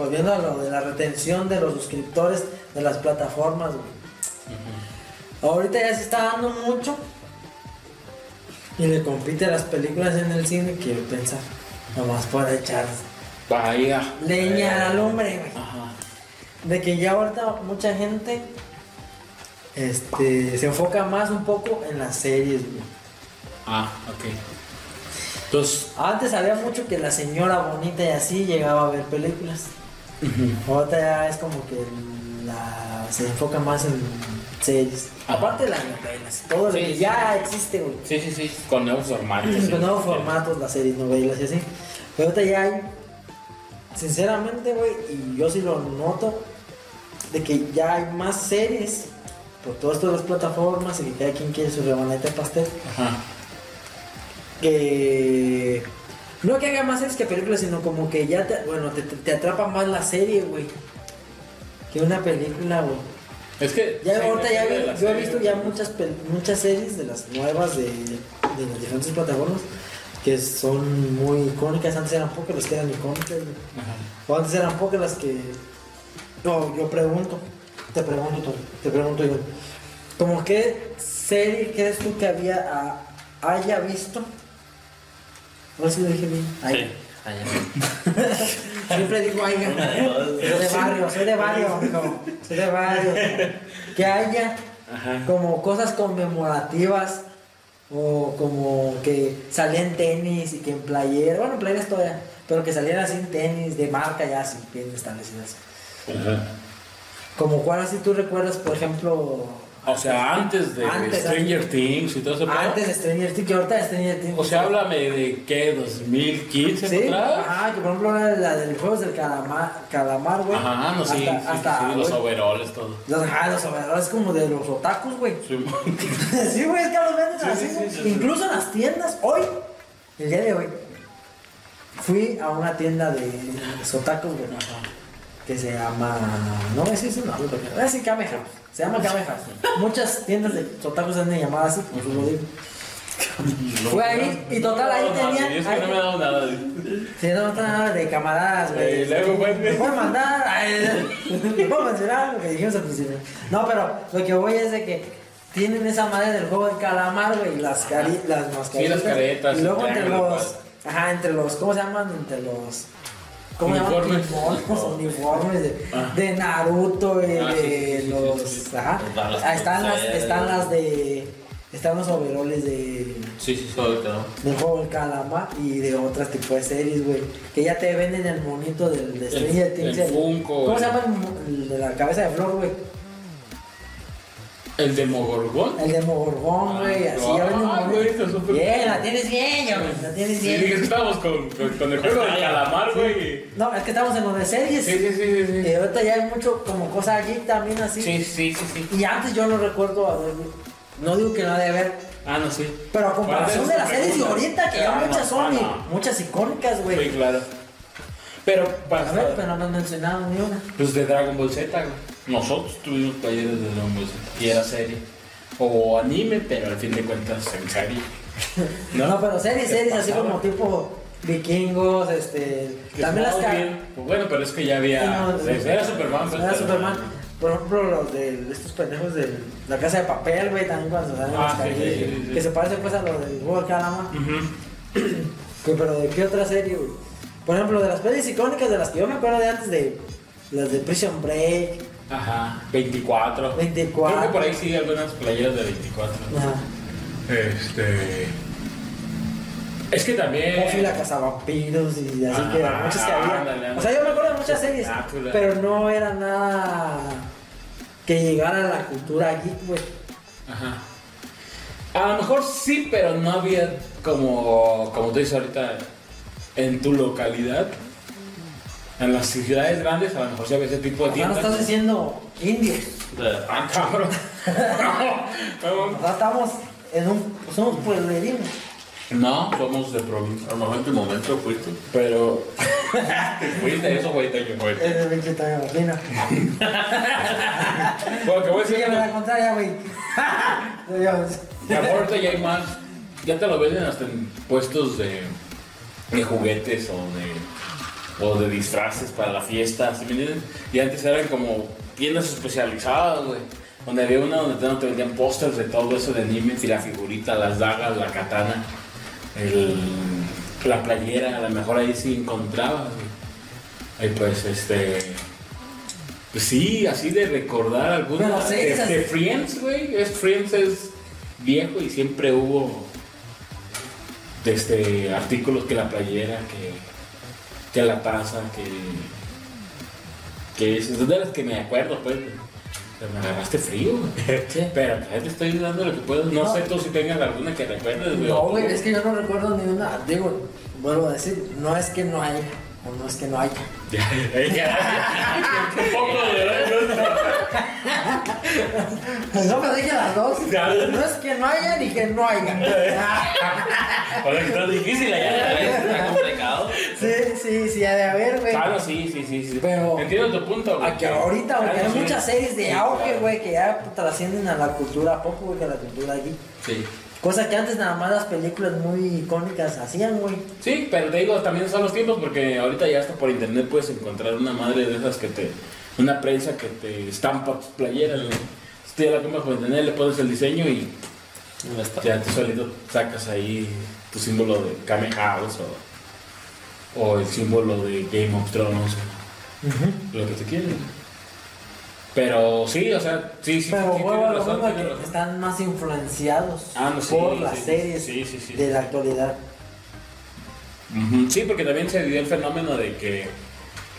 volviendo a lo de la retención de los suscriptores de las plataformas, güey. Ahorita ya se está dando mucho y le compite a las películas en el cine, quiero pensar. Nomás por echar Vaya. leña al hombre, güey. Ajá. De que ya ahorita mucha gente este, se enfoca más un poco en las series, güey. Ah, ok. Entonces, Antes había mucho que la señora bonita y así llegaba a ver películas. Ahorita ya es como que la, se enfoca más en series. Aparte de las novelas, todo lo Sí, que sí. ya existe, güey. sí, sí, sí, con nuevos formatos. sí. Con nuevos formatos, las series, novelas y así. Pero ahorita ya hay, sinceramente, güey, y yo sí lo noto, de que ya hay más series por de las plataformas y que cada quien quiere su rebanete de pastel. Ajá. que no que haga más series que películas, sino como que ya te, bueno, te, te- te atrapa más la serie, güey, que una película, güey. Es que. Ya ahorita ya vi- yo he visto ya muchas muchas series de las nuevas de, de las diferentes plataformas que son muy icónicas, antes eran pocas las que eran icónicas. Ajá. O antes eran pocas las que no, yo pregunto, te pregunto, te pregunto yo. ¿Cómo qué serie crees tú que había a- haya visto? A ver si lo dije bien. Ay, Sí. Siempre digo ay, soy de barrio, soy de barrio, amigo. Soy de barrio. Que haya Ajá. como cosas conmemorativas o como que salía en tenis y que en playera, bueno, en playera todavía, pero que salieran así en tenis de marca ya así bien establecidas. Ajá. Como cuál así tú recuerdas, por ejemplo, O sea, antes de Antes, Stranger Things y todo eso. antes de Stranger Things, que ahorita de Stranger Things. O sea, háblame de qué, 2015 Sí, atrás? ajá, que por ejemplo la, la del juegos del calamar, calamar, güey. Ajá, no, sí, hasta, sí, hasta, sí, los overoles, todo. los, ajá, los overoles como de los otakus, güey. Sí, sí, güey, es que los venden Sí, así. Incluso en las tiendas, hoy, el día de hoy, fui a una tienda de otakus, güey, que se llama, no voy a decir su nombre, porque voy a decir Kame House, se llama Kame House. Muchas tiendas de otakus han de llamar así, por eso lo digo. Fue ahí, y total, ahí sí, Es que ahí- no me ha dado nada. Sí, no, nada de camaradas, güey. Eh, luego, güey. Me pueden mandar. No puedo mencionar lo que dijimos al principio. No, pero lo que voy es de que tienen esa madre del juego del calamar, güey. y Las, cari las mascaritas. Sí, las caretas, Y luego entre los. pues. Ajá, entre los. ¿Cómo se llaman? Entre los. ¿Cómo se llaman? Uniformes. Uniformes, uniformes de, Ah. de Naruto Ah, sí, de sí, los. sí. Ajá. Están las están las, pulseras. están las de. Están los overoles de Sí, sí. Todo quedó. del juego del calamar y de otras tipos de series, güey. Que ya te venden el monito del de Stranger Things. el Funko, ¿Cómo se llama el de la cabeza de flor, güey? El Demogorgon. El de Mogorgón, güey. Así Ah, ya un güey, súper- Bien, la tienes bien, güey. La tienes Sí, bien. dije, estábamos con, con, con el juego del calamar, güey. No, es que estamos en lo de series. Sí, sí, sí, sí. Y ahorita ya hay mucho como cosa geek también así. Sí, sí, sí, sí. Y antes yo no recuerdo haber. No digo que no ha de haber. Ah, no, sí. Pero a comparación de las series de ahorita, que ya Ah, muchas no, son, y ah, no. muchas icónicas, güey. Sí, claro. Pero, A ver, pero no han mencionado ni una. Pues de Dragon Ball Z, güey. Nosotros tuvimos talleres de Dragon Ball Z. Y era serie. O anime, pero al fin de cuentas en serie. No, pero series, ¿Qué series así como tipo vikingos, este. Que También las ca- pues bueno, pero es que ya había. No, era Superman, pues, Era Superman. Por ejemplo, los de estos pendejos de la casa de papel, güey, también cuando salen Ah, las sí, carillas, sí, sí, sí. Que se parece pues a lo del juego de Calamar. Ujú. Que, pero de qué otra serie, güey. Por ejemplo, de las pelis icónicas de las que yo me acuerdo de antes de. Las de Prison Break. Ajá, 24. 24. Creo que por ahí sí algunas playeras de 24. Ajá. Este. Es que también. Buffy la cazavampiros y así Ah, que eran muchas que había. O sea, yo me acuerdo de muchas series, Drácula. pero no era nada que llegara a la cultura geek, güey. Ajá. A lo mejor sí, pero no había como, como tú dices ahorita, en tu localidad. En las ciudades grandes, a lo mejor sí había ese tipo de sea, no tiendas. estás diciendo indios. Ah, cabrón. O sea, estamos en un. Pues somos pueblerinos. no, somos de provincia. Al momento momento fuiste. Pero. Fuiste eso, güey, te. Es de 20 también, imagina. Bueno, que voy a decir Sígueme que la contraria, güey. Dios. a lo mejor ahorita ya hay más. Ya te lo venden hasta en puestos de, de juguetes o de. o de disfraces para la fiesta, ¿sí me entiendes? Y antes eran como tiendas especializadas, güey. Donde había una donde te- vendían pósters de todo eso de anime, y la figurita, las dagas, la katana, el, la playera, a lo mejor ahí sí encontrabas, güey. Ahí pues, este... Pues sí, así de recordar alguna... Pero sí, de, esas- de Friends, güey. Es, Friends es viejo y siempre hubo... Desde artículos que la playera, que, que la taza, que... Que es de las que me acuerdo, pues. Me agarraste frío. Sí. Pero ya te estoy dando lo que puedo. No, No. sé tú si tengas alguna que recuerdes. No, güey, es que yo no recuerdo ni una. Digo, vuelvo a decir, no es que no haya, o no es que no haya. Poco de No me dije las dos. No es que no haya ni que no haya. Ahora que está difícil allá. Está complicado. Sí, sí, sí, ha de haber, güey. Claro, sí, sí, sí, sí. Pero- Entiendo tu punto, güey. A que ahorita, güey, Claro, hay sí. muchas series de auge, güey, que ya trascienden a la cultura, a poco, güey, que la cultura aquí. Sí. Cosa que antes nada más las películas muy icónicas hacían, güey. Sí, pero te digo, también son los tiempos porque ahorita ya hasta por internet puedes encontrar una madre de esas que te. Una prensa que te estampa tus playeras, güey. Si tú ya la compras por internet, le pones el diseño y ya tú solito sacas ahí tu símbolo de Kame House o, o el símbolo de Game of Thrones lo que te quieras. Pero sí, o sea, sí, sí. Pero sí, lo razón, mismo que están más influenciados Ah, no, sí, por sí, las series de la actualidad. Sí, porque también se dio el fenómeno de que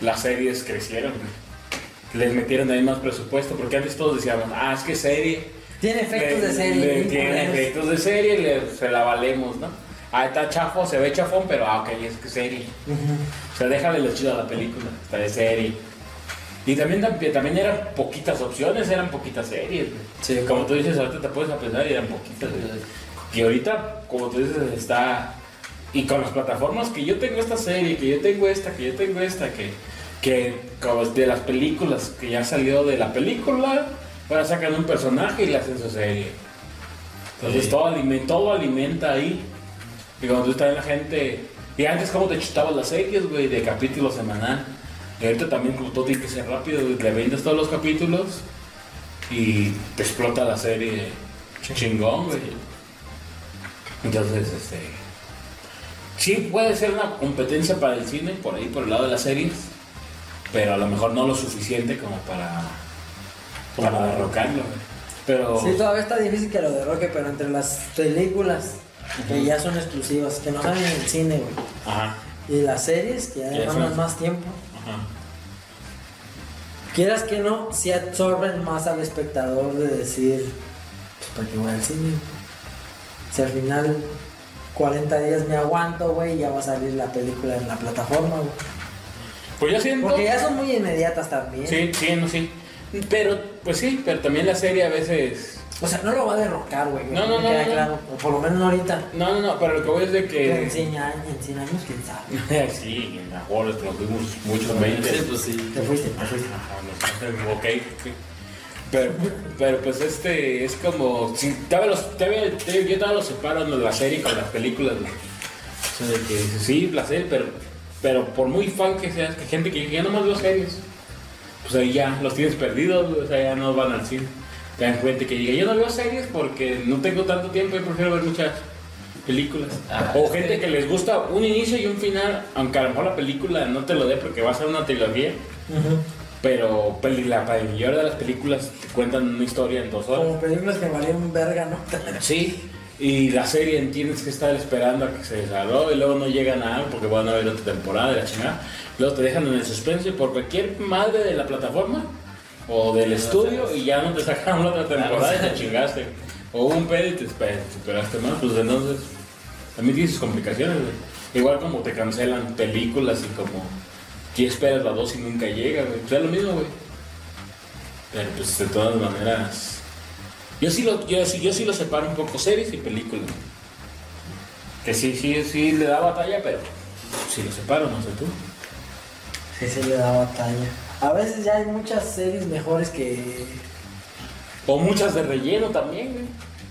las series crecieron. Les metieron ahí más presupuesto, porque antes todos decíamos, ah, es que serie. Tiene efectos le- de serie. le- tiene efectos de serie, le- se la valemos, ¿no? Ah, está chafo, se ve chafón, pero ah, ok, es que serie. Ujú. O sea, déjale lo chido a la película, está de serie. Y también, también eran poquitas opciones, eran poquitas series. Sí, como tú dices, ahorita te puedes a pensar y eran poquitas. Y ahorita, como tú dices, está. Y con las plataformas que yo tengo esta serie, que yo tengo esta, que yo tengo esta, que, que como de las películas, que ya salió de la película, ahora sacan un personaje y le hacen su serie. Entonces Sí. todo, alimenta, todo alimenta ahí. Y cuando tú estás en la gente. Y antes, como te chutabas las series, güey, de capítulo semanal. Y ahorita también, como todo tiene que ser rápido, le vendes todos los capítulos y te explota la serie chingón, güey. Entonces, este. Sí, puede ser una competencia para el cine, por ahí, por el lado de las series. Pero a lo mejor no lo suficiente como para. para derrocarlo, güey. Pero. Sí, todavía está difícil que lo derroque, pero entre las películas que ya son exclusivas, que no salen en el cine, güey, Ajá, y las series que ya demandan más tiempo, ajá. quieras que no, sí absorben más al espectador de decir, pues, ¿para qué voy al cine? Si al final 40 días me aguanto, güey, ya va a salir la película en la plataforma, güey. Pues yo siento. Porque ya son muy inmediatas también. Sí, sí, no, sí. Pero, pues sí, pero también la serie a veces. O sea, no lo va a derrocar, güey. No, no, no, queda no. claro. O por lo menos no ahorita. No, no, no, pero lo que voy es de Pero en que. 100 años, en 100 años, quién sabe. sí, en la hora nos fuimos muchos 20. Sí, pues sí. Te fuiste, te fuiste. No ok. sí. Pero, pero pues este es como. Si, todavía los, todavía- todavía- yo todavía los separo ¿no? la serie con las películas. güey. O sea, de que dices, sí, la serie, pero, pero por muy fan que seas, que gente que ya nomás veo series, pues ahí ya los tienes perdidos, o sea, ya no van al cine. Te dan cuenta que diga, yo no veo series porque no tengo tanto tiempo y prefiero ver muchas películas. Ah, o gente que- les gusta un inicio y un final, aunque a lo mejor la película no te lo dé porque va a ser una trilogía. Pero peli- la mayoría de las películas te cuentan una historia en dos horas. Como películas que valieron verga, ¿no? Sí. Y la serie tienes que estar esperando a que se desarrolle y luego no llega nada porque van a ver otra temporada de la chingada. Luego te dejan en el suspenso y por cualquier madre de la plataforma o del estudio y ya no te sacaron la otra temporada y te chingaste. O un pedo y te superaste más. Pues entonces también tiene sus complicaciones, güey. Igual como te cancelan películas y como que esperas la dos y nunca llega, güey. Pues es lo mismo, güey. Pero pues de todas maneras. Yo sí lo, yo sí, yo sí lo separo un poco series y películas. Que sí, sí, sí le da batalla, pero sí lo separo, no sé tú. Sí, se le da batalla. A veces ya hay muchas series mejores que. O muchas de relleno también, güey.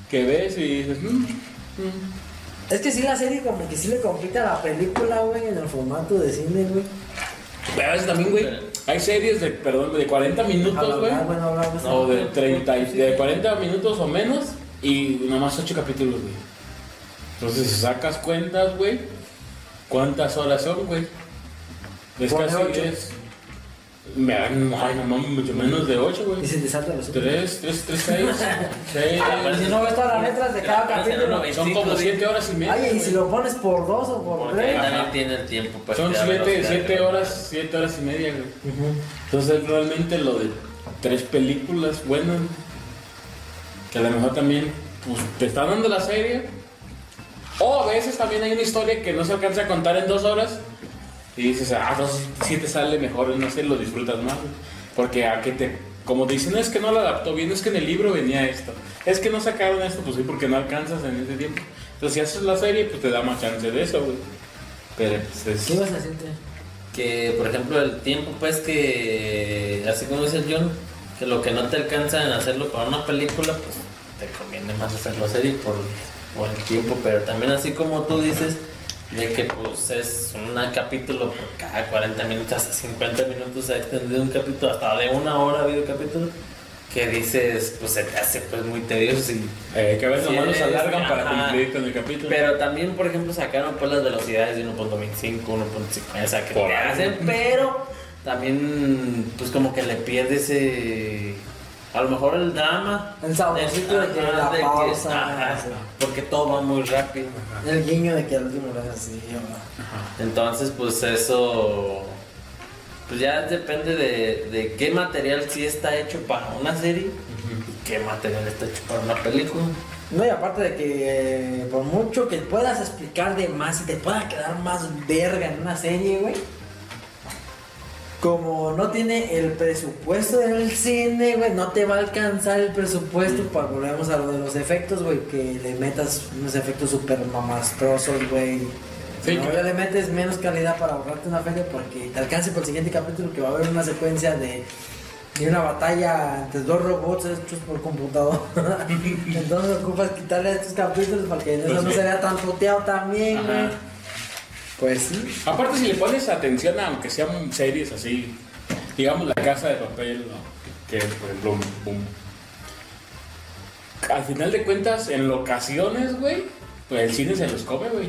Que ves y dices. Mm. mm". Es que sí, la serie como que sí le compite a la película, güey, en el formato de cine, güey. Pero a veces también, güey, hay series de, perdón, de 40 minutos, güey. Bueno, o de 30, de 40 minutos o menos y nomás 8 capítulos, güey. Entonces, si sacas cuentas, güey, ¿cuántas horas son, güey? Es casi 10. Me dan, ay, no mames, mucho menos de 8, güey. Y se te salta los 3, 3, 3, 6, 6. Si no ves todas las letras de cada capítulo. Son como 7 horas y media. Oye, y si lo pones por dos o por Porque ahí tres. también tiene el tiempo. pues, Son de la 7 velocidad siete que- horas, 7 horas y media, güey. Entonces realmente lo de tres películas buenas, que a lo mejor también pues, te están dando la serie, o a veces también hay una historia que no se alcanza a contar en dos horas y dices, ah, entonces sí te sale mejor, no sé, lo disfrutas más, güey. porque a que te, como te dicen, es que no lo adaptó bien, es que en el libro venía esto, es que no sacaron esto, pues sí, porque no alcanzas en ese tiempo. Entonces si haces la serie, pues te da más chance de eso, güey. Pero pues es... ¿Qué ibas a decirte? Que, por ejemplo, el tiempo, pues que, así como dice el John, que lo que no te alcanza en hacerlo para una película, pues te conviene más hacerlo serie por, por el tiempo. Pero también, así como tú dices, de que pues es un capítulo por cada 40 minutos, hasta 50 minutos se ha extendido un capítulo, hasta de una hora ha habido capítulo, que dices, pues se te hace pues muy tedioso y Eh, que a veces nomás los alargan para cumplir con el capítulo. Pero también, por ejemplo, sacaron pues las velocidades de 1.25, 1.50, o sea, que Por te ahí. hacen, pero también, pues como que le pierde ese. A lo mejor el drama. El saborcito de que la de que- pausa, ajá, sí. porque todo va muy rápido. El guiño de que al último lo haces así. ¿no? Entonces, pues eso. Pues ya depende de, de qué material sí está hecho para una serie y qué material está hecho para una película. No, y aparte de que eh, por mucho que puedas explicar de más y te pueda quedar más verga en una serie, güey. Como no tiene el presupuesto del cine, güey, no te va a alcanzar el presupuesto para volvemos a lo de los efectos, güey, que le metas unos efectos súper mamastrosos, güey. Sí, no, que- le metes menos calidad para ahorrarte una feria porque te alcance por el siguiente capítulo que va a haber una secuencia de, de una batalla entre dos robots hechos por computador. Entonces ocupas quitarle estos capítulos para que eso Pues no se vea tan puteado también, güey. Pues sí. Aparte, si le pones atención, a, aunque sean series así, digamos La Casa de Papel, ¿no? que por ejemplo, un- un- al final de cuentas, en locaciones, güey, pues el cine se los come, güey.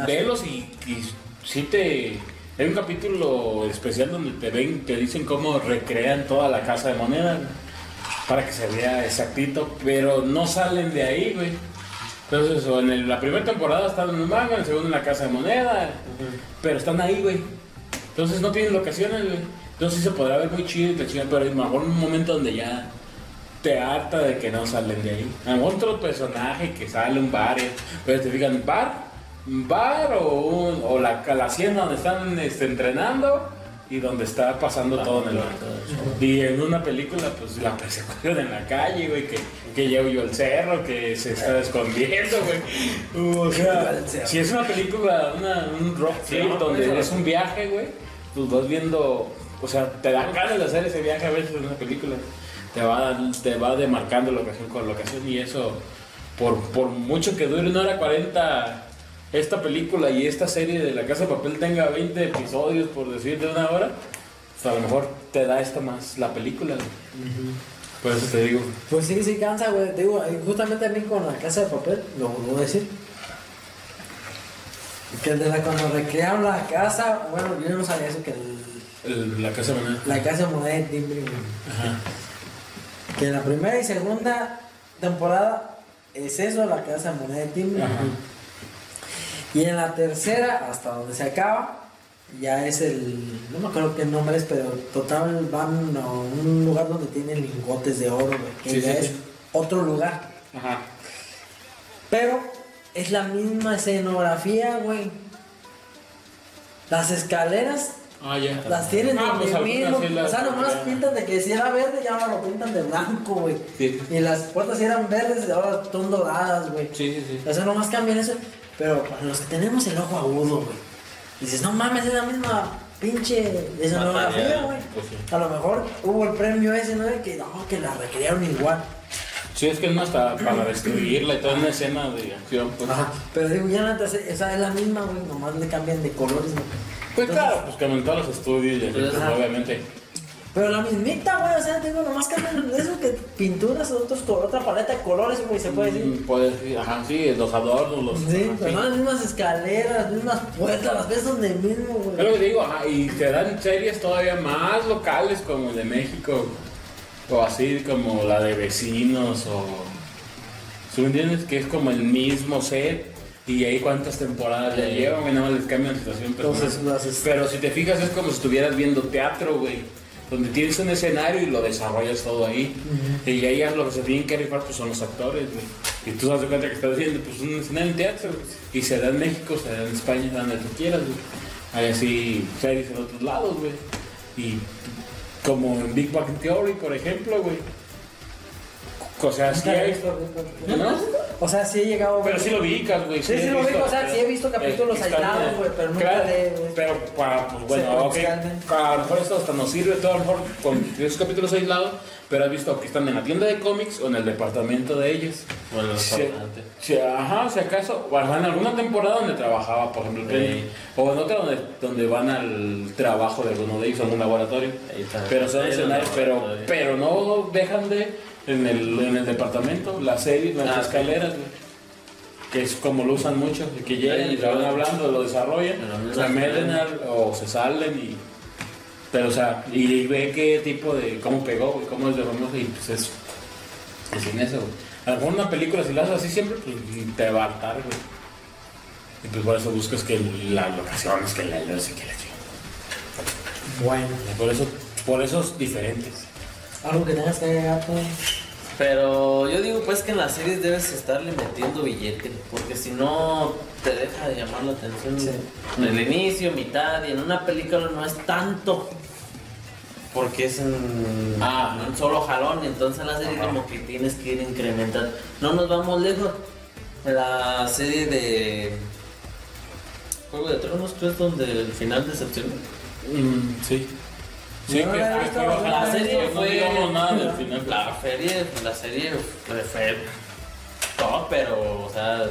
Ah, Velos y, y sí te... Hay un capítulo especial donde te ven, te dicen cómo recrean toda la casa de moneda, para que se vea exactito, pero no salen de ahí, güey. Entonces, o en el- la primera temporada están en un manga, en la segunda en la casa de moneda, pero están ahí, güey. Entonces no tienen locaciones, güey. Entonces sí se podrá ver muy chido y te chido, pero a lo mejor un momento donde ya te harta de que no salen de ahí. A otro personaje que sale un bar, eh, pero te fijan, bar, bar o, un- o la, la hacienda donde están este, entrenando y donde está pasando todo en el bar. Y en una película, pues la persecución en la calle, güey, que, que ya huyó el cerro, que se está escondiendo, güey. O sea, si es una película, una, un rock Sí, trip no, donde eso. es un viaje, güey, pues vas viendo, o sea, te dan ganas de hacer ese viaje a veces en una película. Te va, te va demarcando locación con locación y eso, por, por mucho que dure una hora 40 esta película y esta serie de La Casa de Papel tenga 20 episodios, por decir de una hora, pues a lo mejor te da esta más la película. güey. Por eso te digo. Pues sí, sí cansa, güey. Te Digo, y justamente a mí con la casa de papel, lo vuelvo a decir. Que de la, cuando recrearon la casa, bueno, yo no sabía eso, que el- El- la Casa de Moneda. la casa de moneda de timbre. Ajá. Que la primera y segunda temporada es eso, la casa de moneda de timbre. Ajá. Y en la tercera, hasta donde se acaba, ya es el. No me acuerdo qué nombre es, pero total van a un lugar donde tienen lingotes de oro, güey. Que Sí, ya sí, es sí. otro lugar. Ajá. Pero es la misma escenografía, güey. Las escaleras Ah, ya. las tienen Ah, pues de las- O sea, nomás pintan de que si era verde, ya ahora lo pintan de blanco, güey. Sí. Y las puertas si eran verdes, ahora son doradas, güey. Sí, sí, sí. O sea, nomás cambian eso. Pero para los que tenemos el ojo agudo, güey. Dices, no mames, es la misma pinche escenografía, güey. pues sí. A lo mejor hubo el premio ese, ¿no? Que no, que la recrearon igual. Sí, es que es más hasta para destruirla y toda una escena de acción. Pues. Ajá. Pero digo, ya tercera, esa es la misma, güey. Nomás le cambian de colores, güey. Pues claro, pues como en todos los estudios, y así, Pues, obviamente. Pero la mismita, güey, o sea, tengo nomás cambian eso que pinturas, otros, col- otra paleta de colores, güey, se puede decir. Mm, Puedes decir, ajá, sí, los adornos, los. Sí, ajá, pero no las mismas escaleras, las mismas puertas, las ves donde mismo, güey. que digo, ajá, y te dan series todavía más locales como de México, o así como la de vecinos, o. ¿Sí me entiendes? Que es como el mismo set, y ahí cuántas temporadas Sí. llevan, güey, nada más les cambian la situación Entonces, personal. las es- Pero si te fijas, es como si estuvieras viendo teatro, güey. Donde tienes un escenario y lo desarrollas todo ahí. Y ahí lo que se tienen que rifar pues, son los actores, güey. Y tú te das cuenta que estás haciendo pues, un escenario en teatro. güey. Y se da en México, se da en España, se da donde tú quieras, güey. Hay así series en otros lados, güey. Y como en Big Bang Theory, por ejemplo, güey. O sea, sí hay... ¿No? O sea, sí he llegado. Pero sí lo ubicas, güey. Sí, sí lo visto, ubico, o sea, sí he visto capítulos aislados, güey, pero nunca claro, de- Pero para, pues bueno, ok, a lo mejor esto hasta nos sirve todo, a lo mejor con esos capítulos aislados, pero has visto que están en la tienda de cómics o en el departamento de ellos. Bueno, el Sí, restaurante. sí, ajá, si acaso, o en alguna temporada donde trabajaba, por ejemplo, Sí. Penny, o en otra donde, donde van al trabajo de alguno de ellos, a algún laboratorio. Ahí está. Pero son escenarios, el pero, laboratorio. pero no dejan de en el, en el departamento, la serie, las Ah, sí. escaleras, güey. Que es como lo usan mucho, que llegan Sí, y te van sí. hablando, lo desarrollan, se meten al- o se salen y. Pero, o sea, y ve qué tipo de. cómo pegó, güey, cómo es de famoso y pues eso. Es en eso, güey. A lo mejor una película, si la haces así siempre, pues te va a hartar, güey. Y pues por eso buscas que las locaciones, que la luz y que la chingada. Bueno, Por eso, por esos diferentes. Algo que tengas que agregar, pues. Pero yo digo pues que en las series debes estarle metiendo billete, porque si no te deja de llamar la atención Sí. en el inicio, mitad y en una película no es tanto. Porque es en Ah. en un solo jalón, entonces en la serie Ajá. como que tienes que ir incrementando. No nos vamos lejos. La serie de Juego de Tronos, ¿tú es donde el final decepcionó? Mm, sí. Sí, No que la fue- no serie no fue digamos nada del final. La serie, la serie fue, fue top, pero o sea,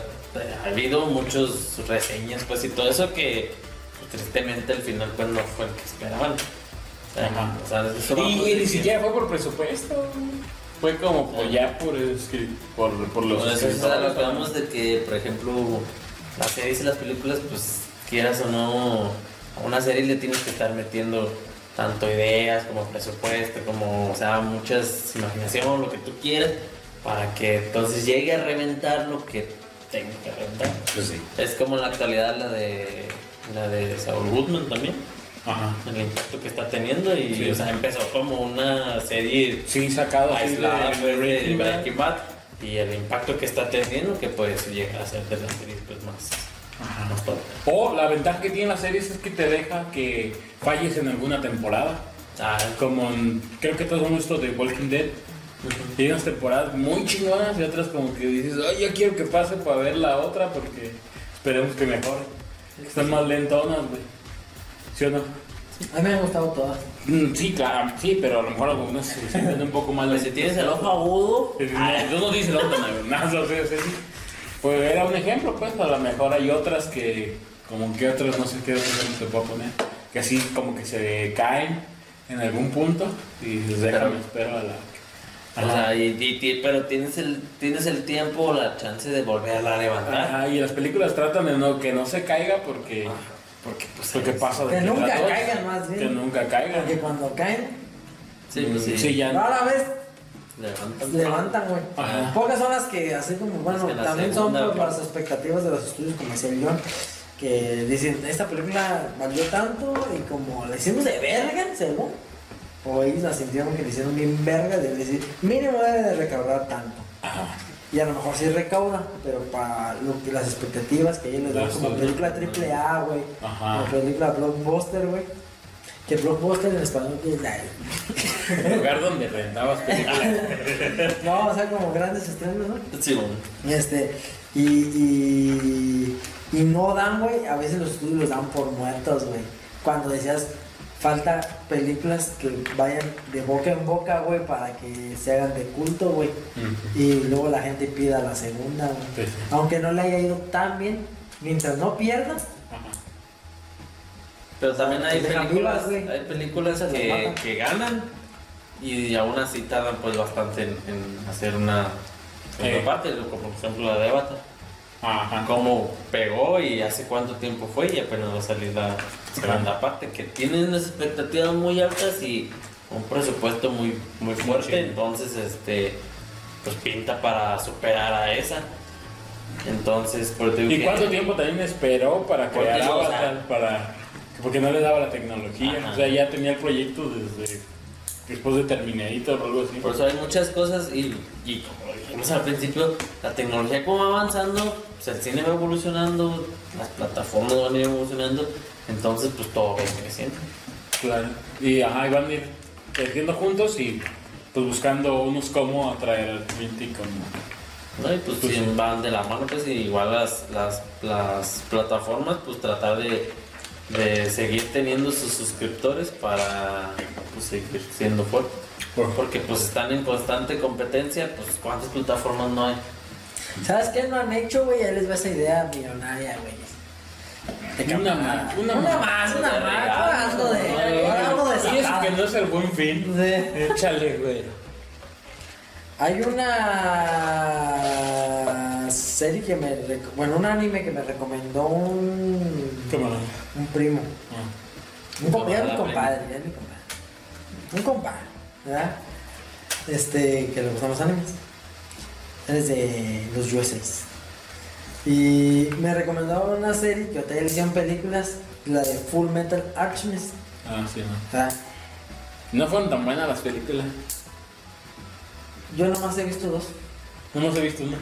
ha habido muchas reseñas pues y todo eso que pues, tristemente el final pues no fue el que esperaban. O sea, Ajá. o sea, eso Y, ni siquiera fue por presupuesto. Fue como por, ya por, por, por los Pues, eso es lo que vamos de que, por ejemplo, las series y las películas, pues quieras o no, a una serie le tienes que estar metiendo tanto ideas como presupuesto, como, o sea, muchas imaginación, lo que tú quieras, para que entonces llegue a reventar lo que tenga que reventar. Pues sí. Es como en la actualidad la de la de Saul Goodman también, Ajá. el impacto que está teniendo y Sí. o sea, empezó como una serie Sí, sacado aislada de, pues, Breaking Bad. Y el impacto que está teniendo que puede llegar a ser de las series pues más, Ajá. O la ventaja que tienen las series es que te deja que falles en alguna temporada. Ah, Como en, creo que todos hemos visto de Walking Dead. Hay unas temporadas muy chingonas y otras como que dices, ay, ya quiero que pase para ver la otra porque esperemos que mejore. Están más lentonas, güey. ¿Sí o no? A mí me han gustado todas. Mm, Sí, claro, sí, pero a lo mejor algunas se sienten un poco más pues si lentas. tienes el ojo agudo, Ah, Yo no dice la otra, nada, no sé, sí. Pues era un ejemplo, pues, a lo mejor hay otras que, como que otras, no sé qué otras te puedo poner, que así como que se caen en algún punto y dices, déjame, espero a la... o sea, y, y- y- pero tienes el, tienes el tiempo, la chance de volverla a levantar. Ajá, y las películas tratan de no, que no se caiga porque, Porque pues porque es- pasa de Que nunca trata. caigan más bien. Que nunca caigan. Porque cuando caen, Sí, pues sí. Sí, ya. rara vez Levantan. levantan, güey. Pocas son las que, así como, bueno, Es que la también son por güey. las expectativas de los estudios, como decía el John, que dicen, esta película valió tanto y como la hicimos de verga, según. O ellos la sintieron que le hicieron bien verga, de decir, mínimo debe de recaudar tanto. Ajá. Y a lo mejor sí recauda, pero para lo que, las expectativas que ellos les dan como película triple A, güey. Ajá. Como película blockbuster, güey. Que blockbuster en español que es la- El lugar donde rentabas películas. No, o sea, como grandes estrenos, ¿no? Sí, bueno. Este, y, y, y no dan, güey, a veces los estudios los dan por muertos, güey. Cuando decías, falta películas que vayan de boca en boca, güey, para que se hagan de culto, güey. Y luego la gente pida la segunda, güey. Sí, sí. Aunque no le haya ido tan bien, mientras no pierdas. Pero también hay películas, hay películas que, ganan y aún así tardan pues bastante en, en hacer una segunda Eh. parte, como por ejemplo la de Avatar. Ajá. Cómo pegó y hace cuánto tiempo fue y apenas va a salir la segunda parte, que tienen unas expectativas muy altas y un presupuesto muy, muy fuerte, entonces este pues pinta para superar a esa. Entonces, por ¿Y que- cuánto tiempo también esperó para crear eso, o sea- Avatar? Para... Porque no le daba la tecnología. Ajá. O sea, ya tenía el proyecto desde después de Terminator o algo así. Por eso hay muchas cosas y, y como dijimos al principio, la tecnología como va avanzando, pues el cine va evolucionando, las plataformas van a ir evolucionando, entonces pues todo va creciendo. Claro. Y ajá, y van a ir creciendo juntos y pues buscando unos cómo atraer al cliente y como... ¿no? Y pues Pues si sí. van de la mano, pues y igual las, las, las plataformas, pues tratar de, de seguir teniendo sus suscriptores para pues, seguir siendo fuertes. Porque pues están en constante competencia, pues cuántas plataformas no hay. ¿Sabes qué no han hecho, güey? Ahí les va esa idea millonaria, güey. Una más, una Una más. más, una más. Algo de. Algo de Y eso sacada. que no es el buen fin. Sí. Échale, güey. Hay una serie que me. Bueno, un anime que me recomendó un. Un primo. Ah. Un compadre, ya es mi compadre. Un compadre, ¿verdad? Este, que le gustan los animes. Es de los USAs. Y me recomendó una serie que le hicieron películas, la de Full Metal Alchemist. Ah, sí, no. ¿verdad? No fueron tan buenas las películas. Yo nomás he visto dos. No hemos visto una.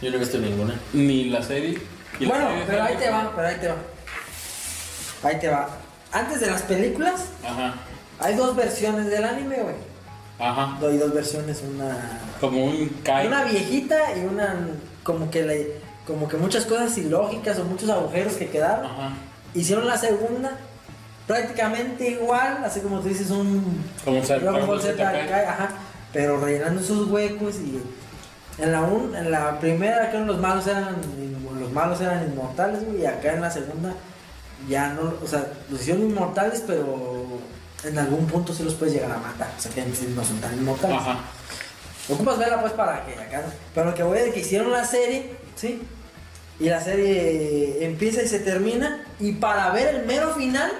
Yo no he visto ninguna. Ni la serie. Y la Bueno, serie pero ahí te va, pero ahí te va. Ahí te va. Antes de las películas, Ajá. hay dos versiones del anime, güey. Ajá. Hay dos versiones, una Como un Kai. Una viejita y una como que le, como que muchas cosas ilógicas o muchos agujeros que quedaron. Ajá. Hicieron la segunda prácticamente igual, así como tú dices un Como Dragon Ball Z, ajá, pero rellenando esos huecos y en la un, en la primera que los malos eran los malos eran inmortales, güey, y acá en la segunda ya no, o sea, los hicieron inmortales, pero en algún punto sí los puedes llegar a matar, o sea que no son tan inmortales. Ajá. Ocupas verla pues para que acá. Pero lo que voy es que hicieron la serie, ¿sí? Y la serie empieza y se termina. Y para ver el mero final,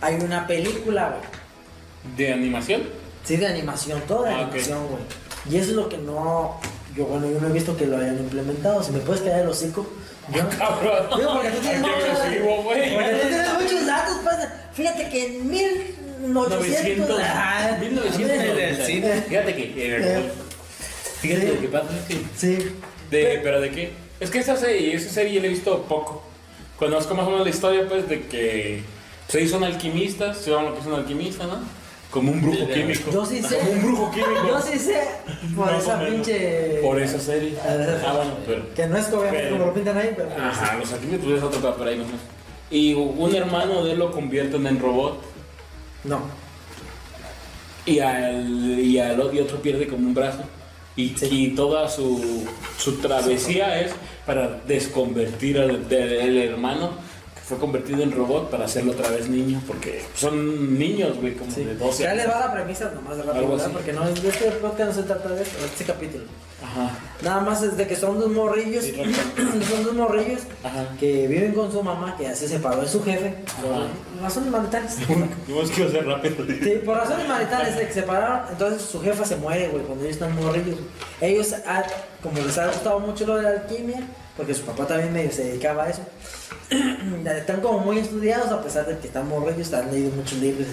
hay una película, güey. ¿De animación? Sí, de animación, toda de Ah, animación, güey. Y eso es lo que no. Yo, bueno, yo no he visto que lo hayan implementado. Si me puedes caer el hocico. Yo, Cabrón. Digo, porque tú tienes muchos- porque tú tienes muchos datos, pues. Fíjate que en 1800. 900. Ah, 1990. Fíjate que. eh, Fíjate lo que pasa es que. Sí. De, ¿Pero de qué? Es que esa serie, esa serie la he visto poco. Conozco más o menos la historia, pues, de que se hizo un alquimista, se llama lo que es un alquimista, ¿no? Como un brujo químico. Yo sí sé. Como un brujo químico. Yo sí sé. Por Más o esa menos. pinche. Por esa serie. Ah, bueno, pero. Que no es obviamente Pero- como lo pintan ahí, pero. Ajá, los pues, es otro papel ahí nomás. Y un hermano de él lo convierten en robot. No. Y al, y al otro, y otro pierde como un brazo. Y, y toda su, su travesía es para desconvertir al del- hermano que fue convertido en robot para hacerlo otra vez niño. Porque son niños, güey, como Sí. de 12 Ya les va la premisa nomás de rápido. Porque no, de este podcast no se trata de esto, este capítulo. Ajá. Nada más es de que son dos morrillos, Sí, son dos morrillos Ajá. que viven con su mamá, que ya se separó de su jefe, por razones maritales. Es que ser rápido. Sí, por razones maritales de que se separaron, entonces su jefa se muere, güey, cuando ellos están morrillos. Ellos, ah, como les ha gustado mucho lo de la alquimia, porque su papá también medio se dedicaba a eso, están como muy estudiados a pesar de que están morrillos, han leído muchos libros.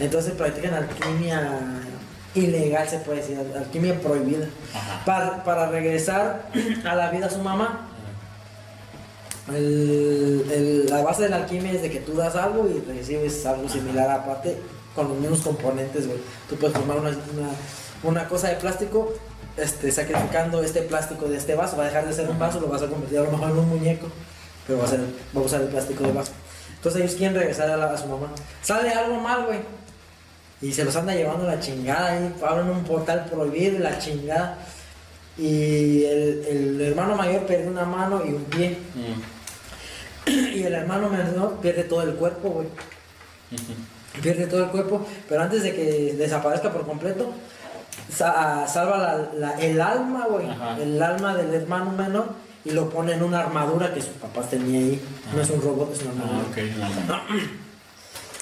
Entonces practican alquimia ilegal, se puede decir, al- alquimia prohibida, para, para regresar a la vida a su mamá. El- el- la base de la alquimia es de que tú das algo y recibes algo similar aparte con los mismos componentes, güey. Tú puedes formar una, una, una cosa de plástico, este, sacrificando este plástico de este vaso. Va a dejar de ser un vaso, lo vas a convertir a lo mejor en un muñeco, pero va a, ser, va a usar el plástico de vaso. Entonces ellos quieren regresar a, la- a su mamá. Sale algo mal, güey. Y se los anda llevando la chingada ahí, abren un portal prohibido la chingada. Y el, el hermano mayor perdió una mano y un pie. Mm. Y el hermano menor pierde todo el cuerpo, güey. Pierde todo el cuerpo, pero antes de que desaparezca por completo, salva la- la- el alma, güey. Ajá. El alma del hermano menor y lo pone en una armadura que sus papás tenían ahí. No es un robot, es una Ah, armadura.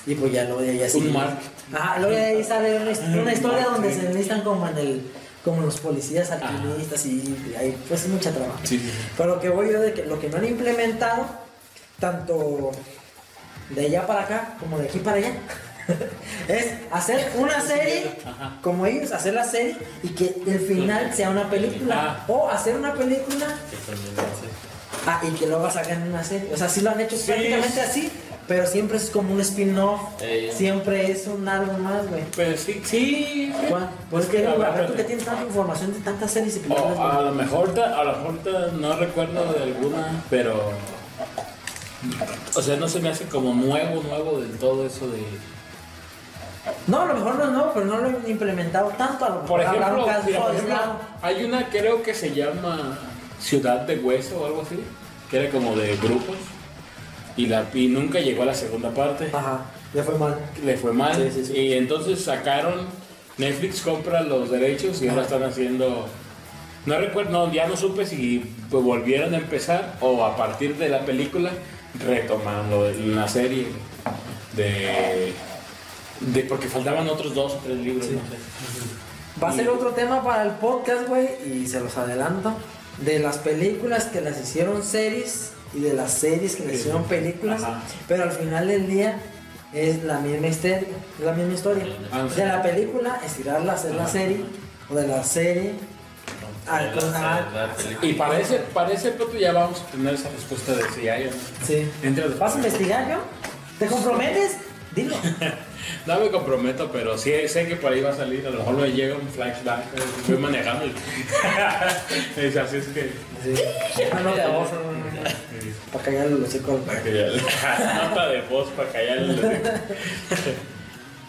Y pues ya luego de ahí así. Un Mark. Ajá, luego de ahí sale una, una historia donde se necesitan como en el. Como los policías Ajá. alquimistas y hay pues mucha trabajo. Sí, sí, sí. Pero lo que voy yo de que lo que no han implementado, tanto de allá para acá como de aquí para allá, es hacer una serie Ajá. como ellos, hacer la serie y que el final sea una película. Ah. O hacer una película ah, y que luego sacan una serie. O sea, sí lo han hecho Sí. prácticamente así, pero siempre es como un spin-off. Eh. Siempre es un algo más, güey. Pues sí, sí. Pues Es que, a ver, a ver, tú espérate. que tienes tanta información de tantas series y películas. a güey. lo mejor, a lo mejor no recuerdo de alguna, pero. O sea, no se me hace como nuevo, nuevo del todo eso de. No, a lo mejor no nuevo, pero no lo han implementado tanto. A lo Por ejemplo, mira, por ejemplo, hay una creo que se llama Ciudad de Hueso o algo así, que era como de grupos. Y, la, y nunca llegó a la segunda parte. Ajá, le fue mal. Le fue mal. Sí, sí, sí. Y entonces sacaron. Netflix compra los derechos y ahora están haciendo. No recuerdo, no, ya no supe si pues, volvieron a empezar o a partir de la película retomaron la serie de. De porque faltaban otros dos o tres libros, Sí. no sé. Va a ser otro tema para el podcast, güey, y se los adelanto. De las películas que las hicieron series y de las series que les Sí. hicieron películas, Ajá. pero al final del día es la misma historia. Es la misma historia. Ah, sí. De la película, estirarla, hacer la Ajá. serie, o de la serie. Ah, La- la- ah, la película. Y para ese, para ese punto ya vamos a tener esa respuesta de si hay o no. Sí. Entre- ¿Vas a investigar yo? ¿Te comprometes? Dilo. No me comprometo, pero sí sé que por ahí va a salir. A lo mejor me llega un flashback. eh, Voy manejando. Es así es que. Sí. No, de voz, no, no, no. Para callar los hocico para ya- Nota de voz para callar el.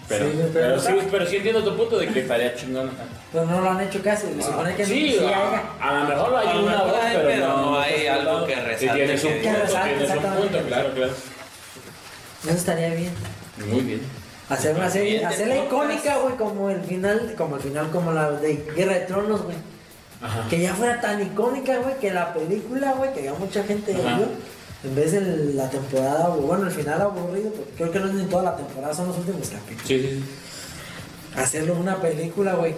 Pero, Sí, pero- pero, sí, pero sí entiendo tu punto de que estaría chingón. ajá. Pero no lo han hecho casi. Se supone que Sí, sí a, lo mejor hay A lo una hay, pero, pero no hay está algo que resalte tienes un punto, tienes un punto, claro, claro. Eso estaría bien. Muy bien. Hacer una serie, hacerla icónica, güey, como el final, como el final, como la de Guerra de Tronos, güey. Que ya fuera tan icónica, güey, que la película, güey, que ya mucha gente vio, en vez de la temporada, güey, bueno, el final aburrido, porque creo que no es ni toda la temporada, son los últimos capítulos. Sí, sí. Hacerlo una película, güey.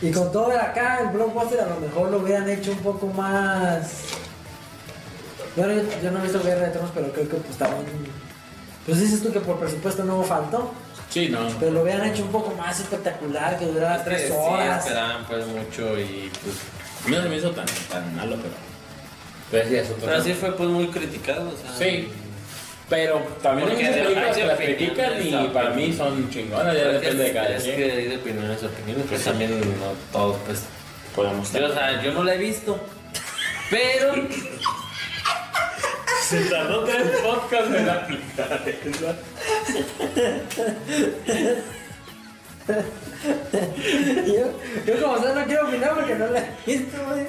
Y con todo de acá, el blockbuster a lo mejor lo hubieran hecho un poco más. Bueno, yo, yo no he visto Guerra de Tronos, pero creo que pues también. Pues dices tú que por presupuesto no faltó, Sí, no. pero lo hubieran hecho un poco más espectacular, que durara Es que tres sí, horas. esperaban pues mucho y pues. A mí no se me hizo tan, tan malo, pero. Pero sí, es otro Pero sí fue pues muy criticado, o sea. Sí. Pero también hay películas que las critican y para mí son chingonas, ya Pero es depende de cada es quien. que hay de opiniones, opiniones, pues Sí. también no todos pues. Podemos Yo, o sea, yo no la he visto. Pero Se tardó tres podcasts en aplicar esa. yo, yo como sea no quiero opinar porque no la he visto, güey.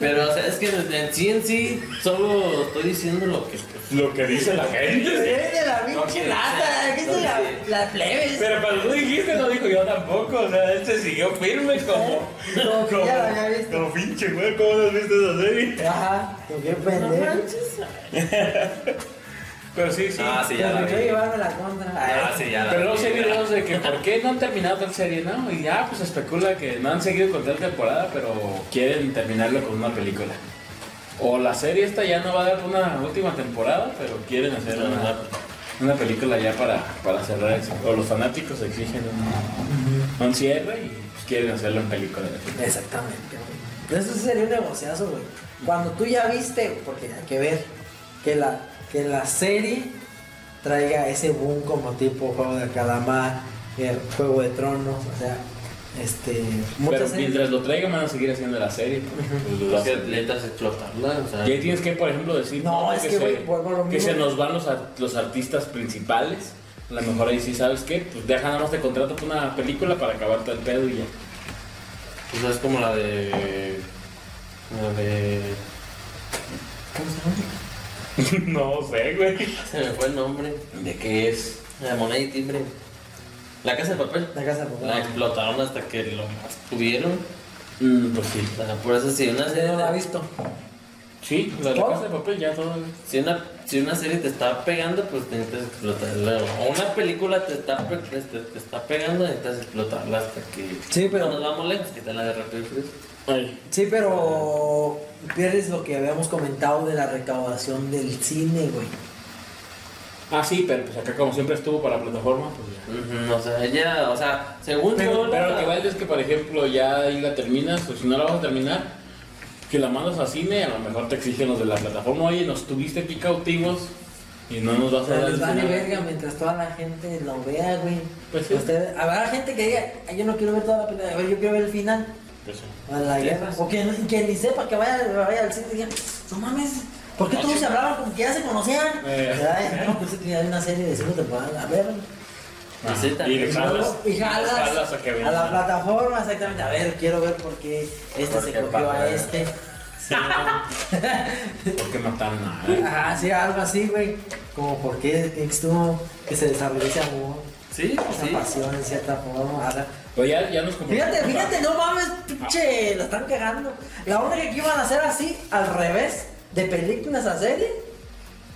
Pero, o sea, es que en sí en sí solo estoy diciendo lo que. Lo que dice la gente. Eres de la pinche lata, ¿qué es la, plebes? Pero cuando tú dijiste, no dijo yo tampoco. O sea, él se siguió firme como. Como que ya la había visto. Como pinche güey, ¿cómo no has visto esa serie? Ajá, como que pendejo. Pero sí, sí. Ah, sí, ya la Pero vi. llevarme la contra. Ah, sí, ya la Pero luego vi, hay ya. videos de que por qué no han terminado tal serie, ¿no? Y ya pues especula que no han seguido con tal temporada, pero quieren terminarlo con una película. O la serie esta ya no va a dar una última temporada, pero quieren hacer una, una película ya para, para cerrar eso. O los fanáticos exigen un, un cierre y pues, quieren hacerlo en película. Exactamente, güey. Eso sería un negociazo, güey. Cuando tú ya viste, porque hay que ver, que la, que la serie traiga ese boom como tipo Juego de Calamar, el Juego de Tronos, o sea, este. Pero series- mientras lo traigan van a seguir haciendo la serie. pues, lo Lo que hacen. necesitas explotarla, o sea. Y ahí tienes que, por ejemplo, decir No, es que, güey, se, que se nos van los, los artistas principales. A lo mejor ahí sí, ¿sabes qué? Pues deja nada más de contrato para una película para acabar todo el pedo y ya. Pues es como la de. La de. ¿Cómo se llama? no sé, güey. Se me fue el nombre. ¿De qué es? La moneda y timbre. La casa de papel. La casa de La papel. explotaron hasta que lo más pudieron. Mm, pues sí. O sea, por eso si una serie, no la ha visto. Sí, la de la casa de papel ya todo. si una, si una serie te está pegando, pues necesitas explotarla. O una película te está, este, te está pegando, necesitas explotarla hasta que... Sí, pero- Cuando nos vamos lejos, quítala de rápido y furioso. Ay. Sí, pero pierdes lo que habíamos comentado de la recaudación del cine, güey. Ah, sí, pero pues acá como siempre estuvo para plataforma, pues ya. O sea, ella, o sea, según yo... Pero, la- lo que vale es que, por ejemplo, ya ahí la terminas, o si no la vas a terminar, que la mandas a cine, a lo mejor te exigen los de la plataforma, oye, nos tuviste aquí cautivos y no nos vas a dar les el vale verga mientras toda la gente lo vea, güey. Pues sí. Usted- habrá gente que diga, "Ay, yo no quiero ver toda la película, a ver, yo quiero ver el final. Pues sí. A la guerra. O que, que ni sepa que vaya, vaya al cine y diga, no mames, ¿por qué todos se hablaban como que ya se conocían? Eh. No, pues una serie de cinco temporadas, a ver. Sí, y jalas, y jalas, jalas a que a venga. la plataforma, exactamente. A ver, quiero ver por qué este ¿Por se cogió a este. Sí, ¿Por qué mataron a alguien? Ajá, sí, algo así, güey. Como por qué estuvo que se desarrolló ese amor, Sí, esa sí. pasión en cierta forma. Ajá. Pero ya, ya nos comprometió. Fíjate, fíjate, no mames, pinche, la están cagando. La única que iban a hacer así, al revés, de películas a serie,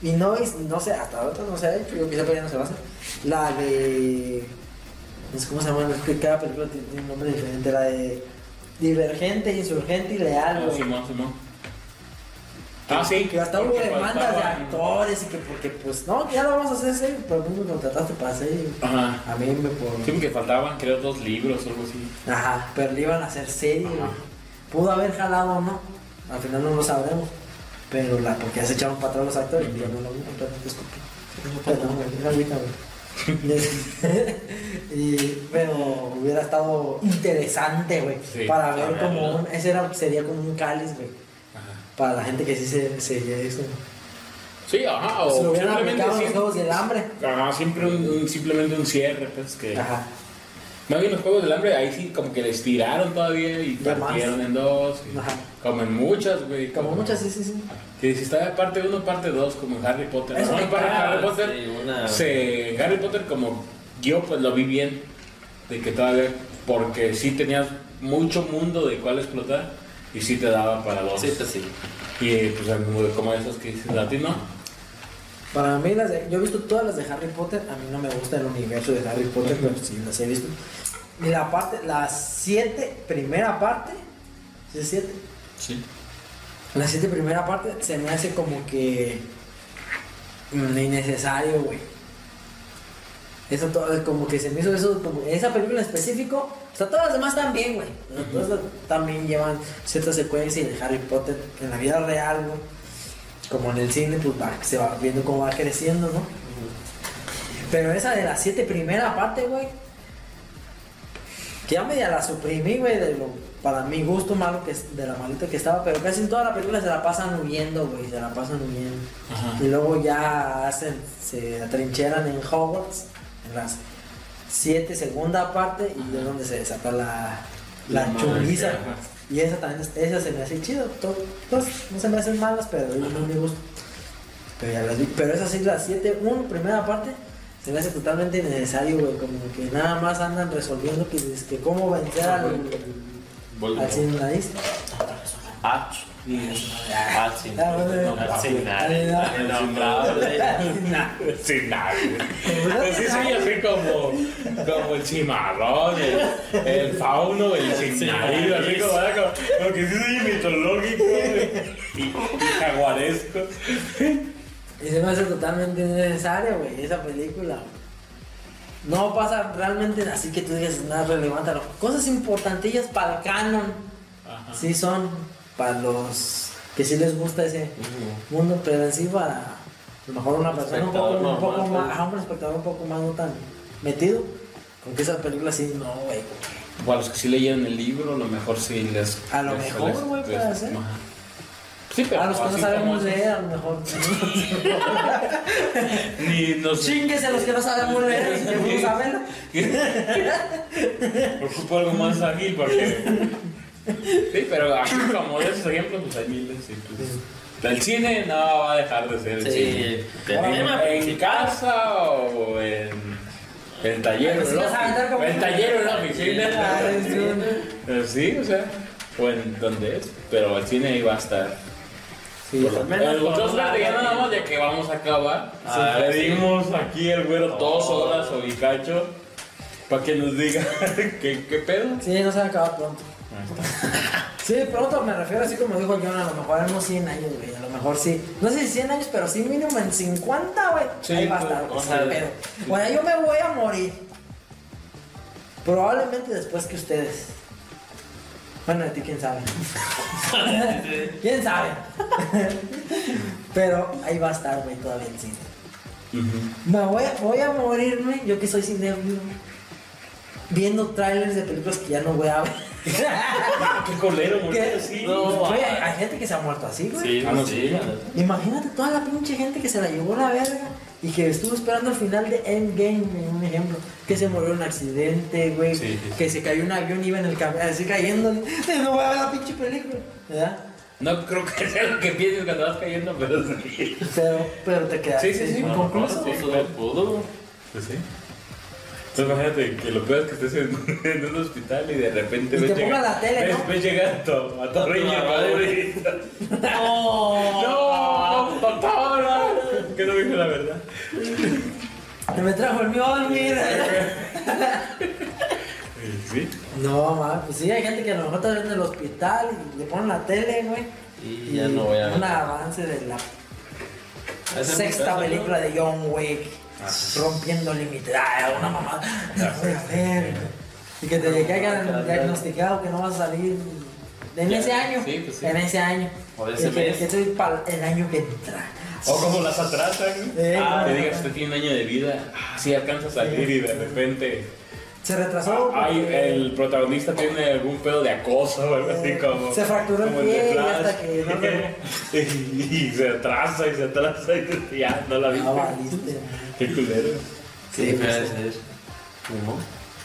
y no, no sé, hasta ahorita no se ha hecho, yo quizá ya no se va a hacer. La de. No sé cómo se llama, es que cada película tiene un nombre diferente. La de Divergente, Insurgente y Leal, Ah, güey. Simón, Simón. Ah, sí. Que hasta hubo demandas de actores y que porque, pues, no, que ya lo vamos a hacer serio, pero tú me contrataste para serie. Ajá. A mí me por. Sí, porque faltaban, creo, dos libros o algo así. Ajá, pero le iban a hacer serie, Ajá. güey. Pudo haber jalado o no. Al final no lo sabremos. Pero la, porque ya se echaron para atrás los actores. y yo no lo vi, perdón, disculpe. Perdón, güey, era ahorita, güey. y, pero hubiera estado interesante, güey. Sí, para ver como un. Ese era, sería como un cáliz, güey. Para la gente que sí se seguía eso. Sí, ajá, Se lo o simplemente, los juegos del hambre. ajá, siempre un, un- simplemente un cierre, pues que... Ajá. Más bien los juegos del hambre, ahí sí como que le estiraron todavía y Ya más. partieron en dos. y- Ajá. Como en muchas, güey. Como muchas, sí, sí, sí. Que si está parte 1, parte 2, como en Harry Potter. Eso No, caga, Harry Potter, sí, una- se, Harry Potter como yo pues lo vi bien. De que todavía, porque sí tenías mucho mundo de cuál explotar y sí te daba para dos. Sí, pues sí. Y pues como, como esos que dices a ti, ¿no? Para mí, las de- yo he visto todas las de Harry Potter. A mí no me gusta el universo de Harry Potter, pero sí las he visto. Y la parte, la siete, primera parte, ¿sí es siete? Sí. La siete, primera parte, se me hace como que innecesario, güey. Eso todo, como que se me hizo eso, como esa película en específico. O sea, todas las demás están bien, güey. Todas también llevan cierta secuencia y de Harry Potter en la vida real, güey. Como en el cine, pues va, se va viendo cómo va creciendo, ¿no? Pero esa de las siete primera parte, güey. Que ya media la suprimí, güey, de lo, para mi gusto malo que de la malita que estaba, pero casi en toda la película se la pasan huyendo, güey, se la pasan huyendo. Y luego ya hacen, se atrincheran en Hogwarts, las siete segunda parte, y es donde se desata la, la, La chunguiza. Y esa también, es- esa se me hace chido. to- Todas no se me hacen malas, pero yo no me gusta. Pero ya las vi. Pero esa sí, la 7, 1, primera parte, se me hace totalmente innecesario, güey. Como que nada más andan resolviendo que, es que cómo vencer al, al Voldemort. sin. Ah, ah, sí. Ah, sin. Sin nada. Pues sí, sí, así como, como el cimarrón, el, el fauno, el sin nariz, así como, como, que sí soy mitológico y, y jaguaresco. Y se me hace totalmente innecesaria, güey, esa película. No pasa realmente así que tú digas nada relevante. Cosas importantillas para el canon. Ajá. Sí son para los que sí les gusta ese mundo, pero en sí para a lo mejor una persona un poco, un más, pues. ajá, un espectador un poco más no tan metido. Con que esa película sí, no, güey. como Para los que sí leyeron el libro, a lo mejor sí les. A lo les- mejor, güey, les- puede ser. Sí, pero A los que no sabemos leer, a lo mejor. Ni nos. Chingues a los que no sabemos leer, y que no saben. Ocupo algo más ágil porque. Sí, pero aquí como de esos ejemplos, pues hay miles. y pues- El cine no va a dejar de ser el cine. Sí, Ahora, tema En principal. casa o en el taller o Sí, en el taller o en la oficina. Eh, Sí, o sea, o en donde es, pero el cine ahí va a estar. Sí, menos por otro un ya lado. nada más de que vamos a acabar. Ah, le sí. dimos aquí el güero dos horas o y cacho para que nos diga qué, qué pedo. Sí, no se va a acabar pronto. Sí, pronto me refiero así como dijo John, a lo mejor en unos 100 años, güey. A lo mejor sí. No sé si 100 años, pero sí mínimo en 50, güey. Sí, ahí va a pues, estar, güey. o sin sea, pedo. O sea, yo me voy a morir. Probablemente después que ustedes. Bueno, de ti quién sabe. ¿Quién sabe? pero ahí va a estar, güey, todavía el cine. Me voy, a- voy a morirme, yo que soy cinéfilo, viendo trailers de películas que ya no voy a ver. Qué colero, morir así. No. Güey, hay, hay gente que se ha muerto así, güey. Sí, Ah, no, sí. sí. Imagínate toda la pinche gente que se la llevó la verga y que estuvo esperando el final de Endgame, güey, un ejemplo. Que se murió en un accidente, güey. Sí, sí. Que se cayó un avión y iba en el camión, así cayendo. No voy a ver la pinche película, ¿verdad? No creo que sea lo que pienses cuando vas cayendo, pero sí. Pero, pero te quedas Sí, sí, sí. Sí, claro. pudo. Pues sí. Entonces imagínate que lo peor es que estés en, en un hospital y de repente Y ves te la tele, ves, ¿no? ves llegar a tu, a tu riña No. No. ¡No! ¡Doctora! Que no dijo la verdad. Me trajo el Mjolnir. Sí. No, ma, pues sí, hay gente que a lo mejor está en el hospital y le ponen la tele, güey. Y ya no voy a ver. Un avance de la sexta película de John Wick. Rompiendo límites. Ay, una mamá. No voy a ver. Y que te caigan diagnosticado que no vas a salir en ese año. sí, pues sí. En ese año. O ese que, mes. que soy para el año que entra. O como las atrasan. Ah, no. que digas, usted tiene un año de vida. Ah, sí, alcanza a salir y de repente. Se retrasó. Ay, porque el protagonista tiene algún pedo de acoso o algo así como. Se fracturó el como pie y Flash. hasta que no y, y se atrasa y se atrasa y ya no la viste. Ah, valiste. Qué culero. Sí, puede ser. No.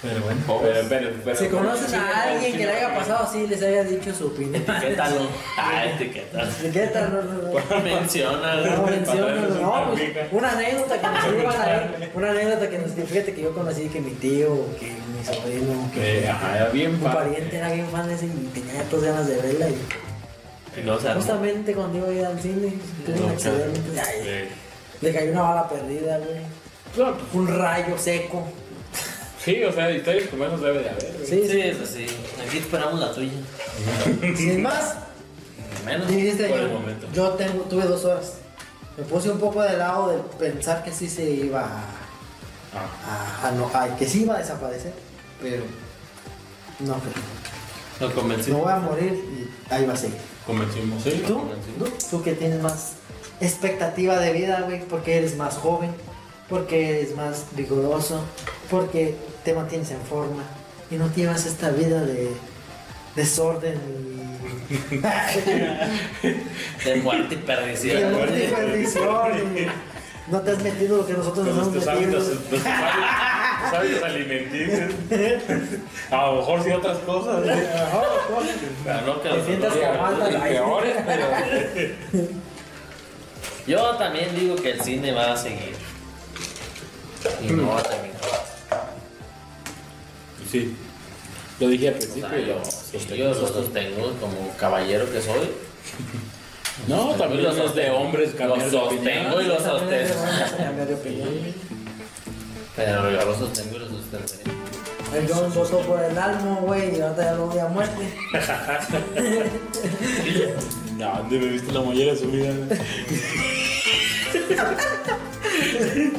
Pero bueno. Pobres. Pero, pero, pero, Si conocen sí, a alguien que le haya pasado así, les haya dicho su opinión. Etiquétalo. Ah, etiquétalo. Etiqueta, no, no, no. No, menciónalo, no, una pues, una anécdota que nos escriban ahí, una anécdota que nos fíjate que yo conocí que mi tío, que mi sobrino, que Eh, ajá, era bien un pariente era bien fan de ese y tenía todas ganas de verla y no justamente cuando iba a ir al cine tuve un No, accidente, le cayó una bala perdida, güey, no, pues, un rayo seco, Sí, o sea, historias como esas debe de haber. güey. sí, Sí, sí, eso sí. Aquí esperamos la tuya. sin más, Menos. dijiste por el yo, momento. yo tengo, tuve dos horas, me puse un poco de lado de pensar que sí se iba a Ah, a, a no, a- que sí iba a desaparecer, pero no creo. Lo convencí. Me voy a morir y ahí va a seguir. convencimos, sí. ¿Tú? ¿Tú? Tú que tienes más expectativa de vida, güey, porque eres más joven, porque eres más vigoroso, porque te mantienes en forma y no llevas esta vida de desorden y De muerte y perdición. muerte y perdición y no te has metido lo que nosotros nos hemos metido. hábitos, nuestros hábitos- alimenticios. A lo mejor sí otras cosas. Pero no que Te sientas alta la peores, pero. Yo también digo que el cine va a seguir. Y no va a terminar. Sí. Lo dije al O principio sea, y lo yo, sostengo. yo lo sostengo como caballero que soy. No, también Lo los de hombres Lo cambiar de opinión. sostengo y lo sostengo. Pero yo lo sostengo y lo sostendré. El John votó por el almo, güey, y ahorita ya lo voy a muerte. No, ¿dónde me viste la mollera subida?